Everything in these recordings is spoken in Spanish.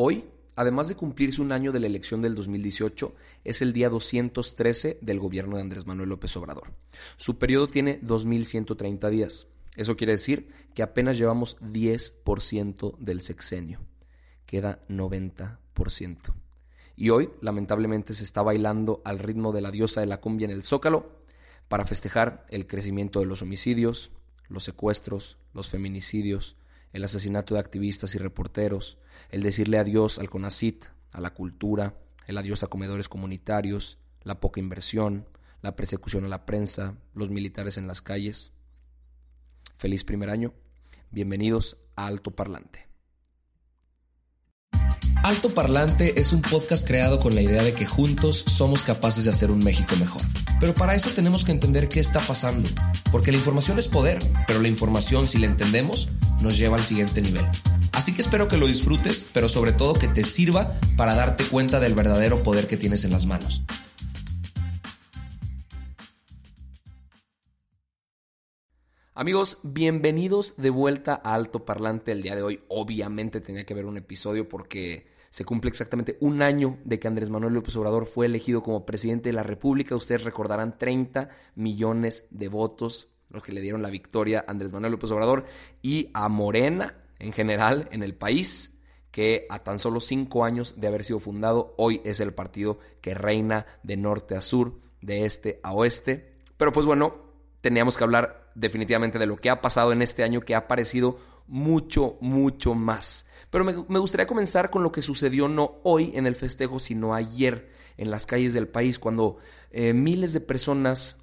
Hoy, además de cumplirse un año de la elección del 2018, es el día 213 del gobierno de Andrés Manuel López Obrador. Su periodo tiene 2.130 días. Eso quiere decir que apenas llevamos 10% del sexenio. Queda 90%. Y hoy, lamentablemente, se está bailando al ritmo de la diosa de la cumbia en el Zócalo para festejar el crecimiento de los homicidios, los secuestros, los feminicidios, el asesinato de activistas y reporteros, el decirle adiós al CONACIT, a la cultura, el adiós a comedores comunitarios, la poca inversión, la persecución a la prensa, los militares en las calles. Feliz primer año. Bienvenidos a Alto Parlante. Alto Parlante es un podcast creado con la idea de que juntos somos capaces de hacer un México mejor. Pero para eso tenemos que entender qué está pasando, porque la información es poder, pero la información si la entendemos nos lleva al siguiente nivel. Así que espero que lo disfrutes, pero sobre todo que te sirva para darte cuenta del verdadero poder que tienes en las manos. Amigos, bienvenidos de vuelta a Alto Parlante el día de hoy. Obviamente tenía que ver un episodio porque se cumple exactamente un año de que Andrés Manuel López Obrador fue elegido como presidente de la República. Ustedes recordarán 30 millones de votos, los que le dieron la victoria a Andrés Manuel López Obrador y a Morena en general en el país, que a tan solo cinco años de haber sido fundado, hoy es el partido que reina de norte a sur, de este a oeste. Pero pues bueno, teníamos que hablar definitivamente de lo que ha pasado en este año que ha parecido mucho, mucho más. Pero me, gustaría comenzar con lo que sucedió no hoy en el festejo, sino ayer en las calles del país, cuando eh, miles de personas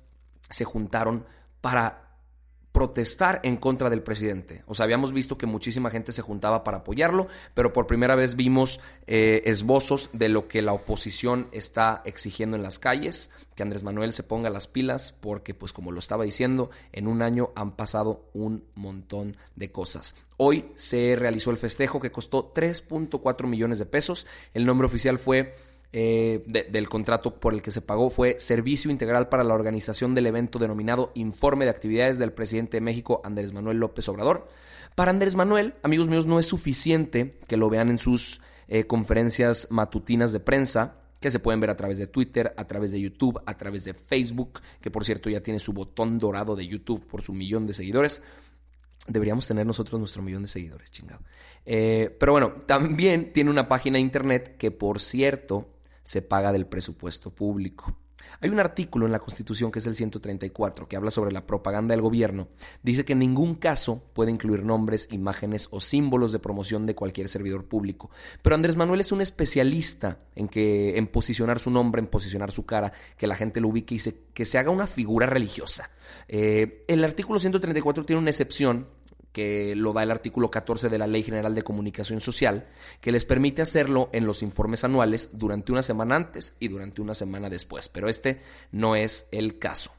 se juntaron para protestar en contra del presidente. O sea, habíamos visto que muchísima gente se juntaba para apoyarlo, pero por primera vez vimos eh, esbozos de lo que la oposición está exigiendo en las calles, que Andrés Manuel se ponga las pilas, porque pues como lo estaba diciendo, en un año han pasado un montón de cosas. Hoy se realizó el festejo que costó 3.4 millones de pesos. El nombre oficial fue eh, del contrato por el que se pagó fue Servicio Integral para la Organización del evento denominado Informe de Actividades del Presidente de México, Andrés Manuel López Obrador. Para Andrés Manuel, amigos míos, no es suficiente que lo vean en sus eh, conferencias matutinas de prensa, que se pueden ver a través de Twitter, a través de YouTube, a través de Facebook, que por cierto ya tiene su botón dorado de YouTube por su millón de seguidores. Deberíamos tener nosotros nuestro millón de seguidores, chingado. Eh, pero bueno, también tiene una página de internet que, por cierto, se paga del presupuesto público. Hay un artículo en la Constitución que es el 134 que habla sobre la propaganda del gobierno. Dice que en ningún caso puede incluir nombres, imágenes o símbolos de promoción de cualquier servidor público. Pero Andrés Manuel es un especialista en que en posicionar su nombre, en posicionar su cara, que la gente lo ubique y que se haga una figura religiosa. Eh, el artículo 134 tiene una excepción que lo da el artículo 14 de la Ley General de Comunicación Social, que les permite hacerlo en los informes anuales durante una semana antes y durante una semana después, pero este no es el caso.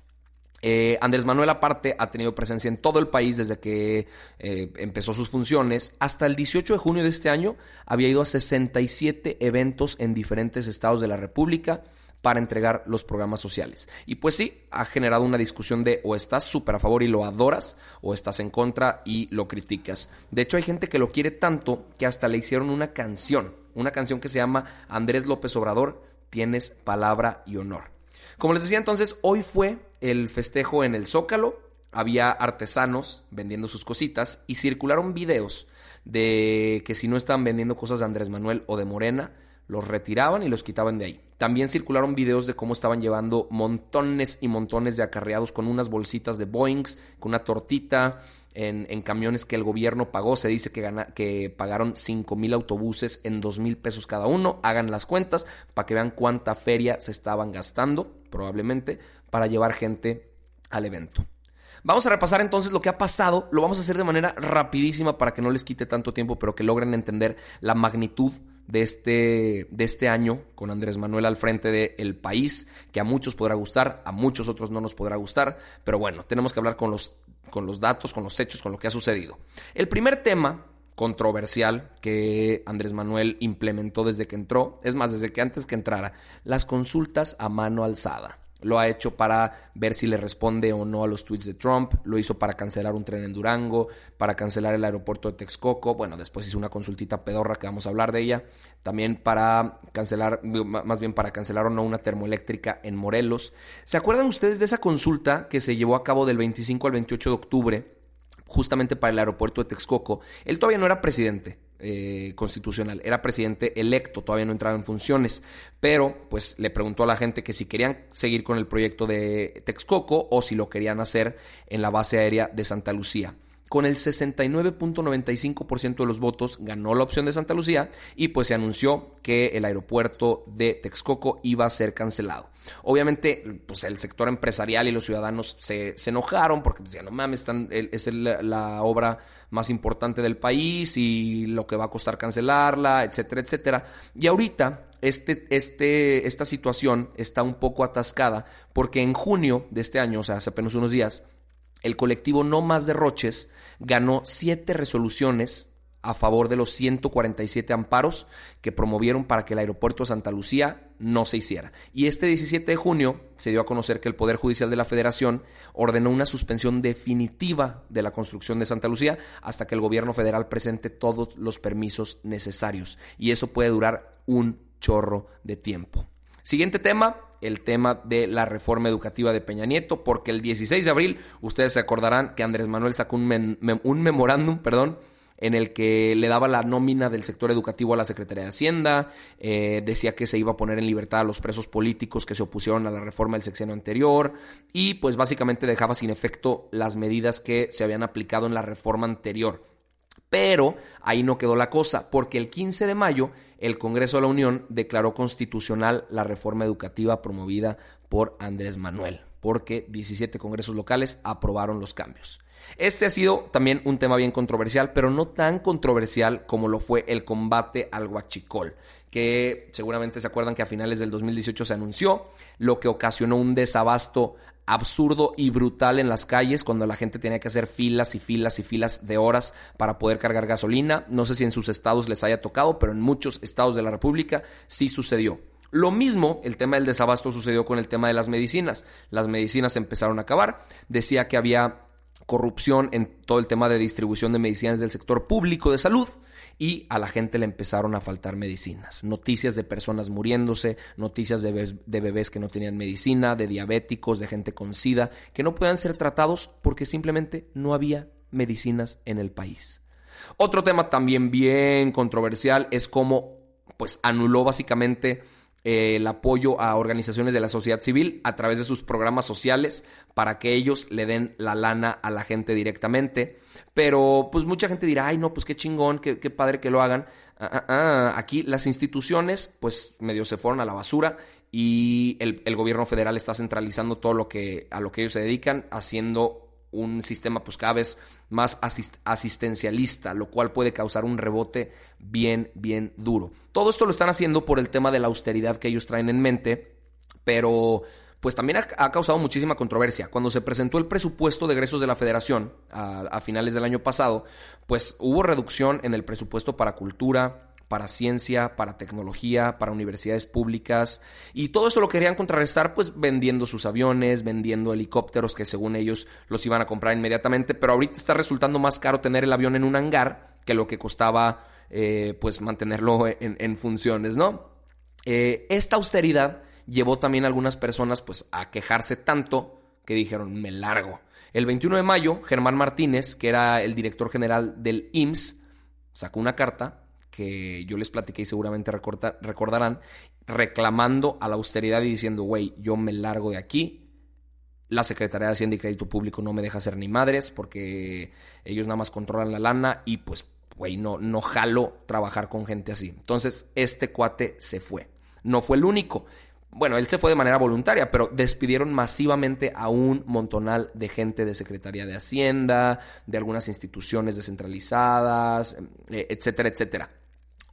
Eh, Andrés Manuel aparte ha tenido presencia en todo el país desde que eh, empezó sus funciones. Hasta el 18 de junio de este año había ido a 67 eventos en diferentes estados de la República para entregar los programas sociales. Y pues sí, ha generado una discusión de o estás súper a favor y lo adoras o estás en contra y lo criticas. De hecho, hay gente que lo quiere tanto que hasta le hicieron una canción, una canción que se llama Andrés López Obrador, tienes palabra y honor. Como les decía entonces, hoy fue el festejo en el Zócalo, había artesanos vendiendo sus cositas y circularon videos de que si no estaban vendiendo cosas de Andrés Manuel o de Morena, los retiraban y los quitaban de ahí. También circularon videos de cómo estaban llevando montones y montones de acarreados con unas bolsitas de Boeings, con una tortita, en, camiones que el gobierno pagó. Se dice que, que pagaron 5 mil autobuses en 2 mil pesos cada uno. Hagan las cuentas para que vean cuánta feria se estaban gastando, probablemente, para llevar gente al evento. Vamos a repasar entonces lo que ha pasado, lo vamos a hacer de manera rapidísima para que no les quite tanto tiempo, pero que logren entender la magnitud de este, de este año con Andrés Manuel al frente del país, que a muchos podrá gustar, a muchos otros no nos podrá gustar, pero bueno, tenemos que hablar con los, con los datos, con los hechos, con lo que ha sucedido. El primer tema controversial que Andrés Manuel implementó desde que entró, es más, desde que antes que entrara, las consultas a mano alzada. Lo ha hecho para ver si le responde o no a los tweets de Trump. Lo hizo para cancelar un tren en Durango, para cancelar el aeropuerto de Texcoco. Bueno, después hizo una consultita pedorra que vamos a hablar de ella. También para cancelar, más bien para cancelar o no una termoeléctrica en Morelos. ¿Se acuerdan ustedes de esa consulta que se llevó a cabo del 25 al 28 de octubre? Justamente para el aeropuerto de Texcoco. Él todavía no era presidente. Eh, constitucional. Era presidente electo, todavía no entraba en funciones, pero pues le preguntó a la gente que si querían seguir con el proyecto de Texcoco o si lo querían hacer en la base aérea de Santa Lucía. Con el 69.95% de los votos ganó la opción de Santa Lucía y pues se anunció que el aeropuerto de Texcoco iba a ser cancelado. Obviamente pues el sector empresarial y los ciudadanos se, enojaron porque pues, no mames, están, es la obra más importante del país y lo que va a costar cancelarla, etcétera, etcétera. Y ahorita este, este, esta situación está un poco atascada porque en junio de este año, o sea, hace apenas unos días, el colectivo No Más Derroches ganó siete resoluciones a favor de los 147 amparos que promovieron para que el aeropuerto de Santa Lucía no se hiciera. Y este 17 de junio se dio a conocer que el Poder Judicial de la Federación ordenó una suspensión definitiva de la construcción de Santa Lucía hasta que el gobierno federal presente todos los permisos necesarios. Y eso puede durar un chorro de tiempo. Siguiente tema, el tema de la reforma educativa de Peña Nieto, porque el 16 de abril ustedes se acordarán que Andrés Manuel sacó un, memorándum, perdón, en el que le daba la nómina del sector educativo a la Secretaría de Hacienda, eh, decía que se iba a poner en libertad a los presos políticos que se opusieron a la reforma del sexenio anterior y pues básicamente dejaba sin efecto las medidas que se habían aplicado en la reforma anterior. Pero ahí no quedó la cosa, porque el 15 de mayo el Congreso de la Unión declaró constitucional la reforma educativa promovida por Andrés Manuel, porque 17 congresos locales aprobaron los cambios. Este ha sido también un tema bien controversial, pero no tan controversial como lo fue el combate al huachicol, que seguramente se acuerdan que a finales del 2018 se anunció, lo que ocasionó un desabasto absurdo y brutal en las calles cuando la gente tenía que hacer filas y filas y filas de horas para poder cargar gasolina. No sé si en sus estados les haya tocado, pero en muchos estados de la República sí sucedió. Lo mismo, el tema del desabasto sucedió con el tema de las medicinas. Las medicinas empezaron a acabar. Decía que había corrupción en todo el tema de distribución de medicinas del sector público de salud y a la gente le empezaron a faltar medicinas. Noticias de personas muriéndose, noticias de bebés, que no tenían medicina, de diabéticos, de gente con SIDA, que no podían ser tratados porque simplemente no había medicinas en el país. Otro tema también bien controversial es cómo pues anuló básicamente el apoyo a organizaciones de la sociedad civil a través de sus programas sociales para que ellos le den la lana a la gente directamente. Pero pues mucha gente dirá, ay no, pues qué chingón, qué, padre que lo hagan. Ah, ah, ah, aquí las instituciones pues medio se fueron a la basura y el, el, gobierno federal está centralizando todo lo que a lo que ellos se dedican, haciendo un sistema pues cada vez más asistencialista, lo cual puede causar un rebote bien, bien duro. Todo esto lo están haciendo por el tema de la austeridad que ellos traen en mente, pero pues también ha, causado muchísima controversia. Cuando se presentó el presupuesto de egresos de la federación a, a finales del año pasado, pues hubo reducción en el presupuesto para cultura, para ciencia, para tecnología, para universidades públicas. Y todo eso lo querían contrarrestar pues vendiendo sus aviones, vendiendo helicópteros que según ellos los iban a comprar inmediatamente. Pero ahorita está resultando más caro tener el avión en un hangar que lo que costaba eh, pues mantenerlo en, funciones, ¿no? Eh, esta austeridad llevó también a algunas personas pues a quejarse tanto que dijeron me largo. El 21 de mayo, Germán Martínez, que era el director general del IMSS, sacó una carta que yo les platiqué y seguramente recordarán, reclamando a la austeridad y diciendo, güey, yo me largo de aquí. La Secretaría de Hacienda y Crédito Público no me deja hacer ni madres porque ellos nada más controlan la lana y pues, güey, no, no jalo trabajar con gente así. Entonces, este cuate se fue. No fue el único. bueno, él se fue de manera voluntaria, pero despidieron masivamente a un montonal de gente de Secretaría de Hacienda, de algunas instituciones descentralizadas, eh, etcétera, etcétera.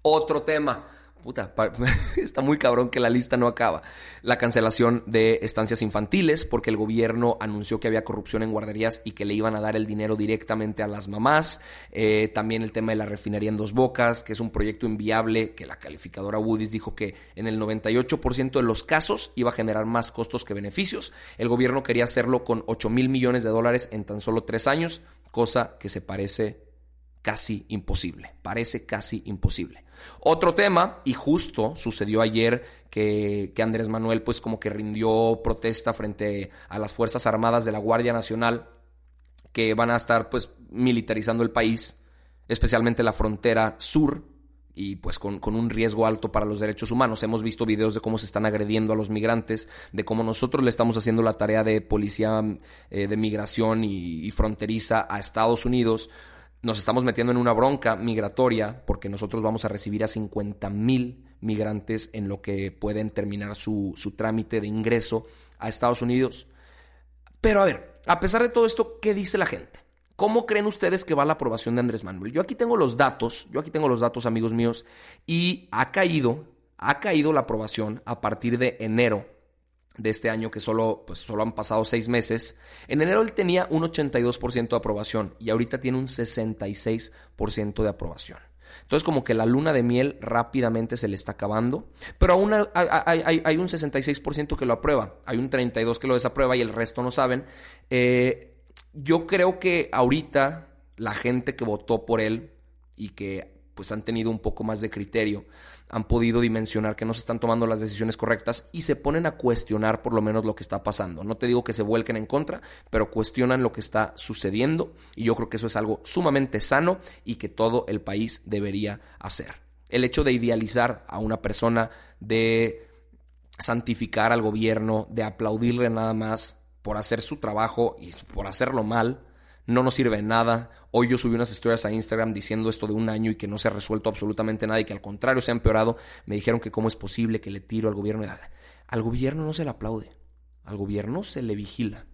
Otro tema, puta, está muy cabrón que la lista no acaba. La cancelación de estancias infantiles, porque el gobierno anunció que había corrupción en guarderías y que le iban a dar el dinero directamente a las mamás. Eh, también el tema de la refinería en Dos Bocas, que es un proyecto inviable, que la calificadora Woody's dijo que en el 98% de los casos iba a generar más costos que beneficios. El gobierno quería hacerlo con 8 mil millones de dólares en tan solo tres años, cosa que se parece casi imposible. Parece casi imposible. Otro tema, y justo sucedió ayer que, Andrés Manuel pues como que rindió protesta frente a las Fuerzas Armadas de la Guardia Nacional que van a estar pues militarizando el país, especialmente la frontera sur y pues con, un riesgo alto para los derechos humanos. Hemos visto videos de cómo se están agrediendo a los migrantes, de cómo nosotros le estamos haciendo la tarea de policía eh, de migración y fronteriza a Estados Unidos nos estamos metiendo en una bronca migratoria porque nosotros vamos a recibir a 50 mil migrantes en lo que pueden terminar su, trámite de ingreso a Estados Unidos. Pero a ver, a pesar de todo esto, ¿qué dice la gente? ¿Cómo creen ustedes que va la aprobación de Andrés Manuel? Yo aquí tengo los datos, yo aquí tengo los datos, amigos míos, y ha caído, ha caído la aprobación a partir de enero de este año que solo, pues solo han pasado seis meses. En enero él tenía un 82% de aprobación y ahorita tiene un 66% de aprobación. Entonces como que la luna de miel rápidamente se le está acabando, pero aún hay, un 66% que lo aprueba, hay un 32% que lo desaprueba y el resto no saben. Eh, yo creo que ahorita la gente que votó por él y que pues han tenido un poco más de criterio, han podido dimensionar que no se están tomando las decisiones correctas y se ponen a cuestionar por lo menos lo que está pasando. No te digo que se vuelquen en contra, pero cuestionan lo que está sucediendo y yo creo que eso es algo sumamente sano y que todo el país debería hacer. El hecho de idealizar a una persona, de santificar al gobierno, de aplaudirle nada más por hacer su trabajo y por hacerlo mal, no nos sirve nada. Hoy yo subí unas historias a Instagram diciendo esto de un año y que no se ha resuelto absolutamente nada y que al contrario se ha empeorado. Me dijeron que cómo es posible que le tiro al gobierno. Al gobierno no se le aplaude, al gobierno se le vigila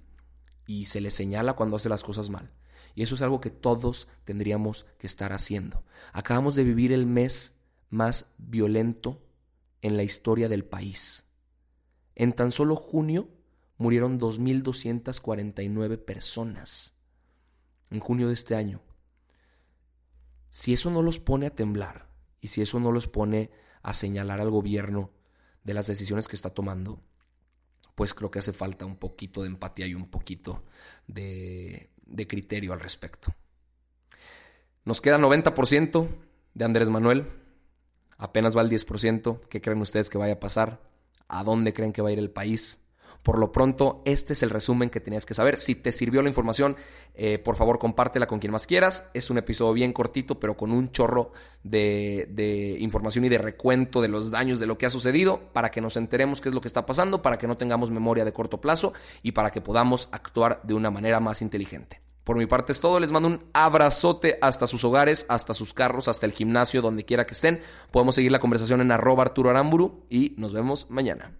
y se le señala cuando hace las cosas mal. Y eso es algo que todos tendríamos que estar haciendo. Acabamos de vivir el mes más violento en la historia del país. En tan solo junio murieron 2.249 personas en junio de este año, si eso no los pone a temblar y si eso no los pone a señalar al gobierno de las decisiones que está tomando, pues creo que hace falta un poquito de empatía y un poquito de, de criterio al respecto. Nos queda 90% de Andrés Manuel, apenas va el 10%. ¿Qué creen ustedes que vaya a pasar? ¿A dónde creen que va a ir el país? Por lo pronto, este es el resumen que tenías que saber. Si te sirvió la información, eh, por favor compártela con quien más quieras. Es un episodio bien cortito, pero con un chorro de, de, información y de recuento de los daños de lo que ha sucedido, para que nos enteremos qué es lo que está pasando, para que no tengamos memoria de corto plazo y para que podamos actuar de una manera más inteligente. Por mi parte es todo, les mando un abrazote hasta sus hogares, hasta sus carros, hasta el gimnasio, donde quiera que estén. Podemos seguir la conversación en arroba Arturo Aramburu y nos vemos mañana.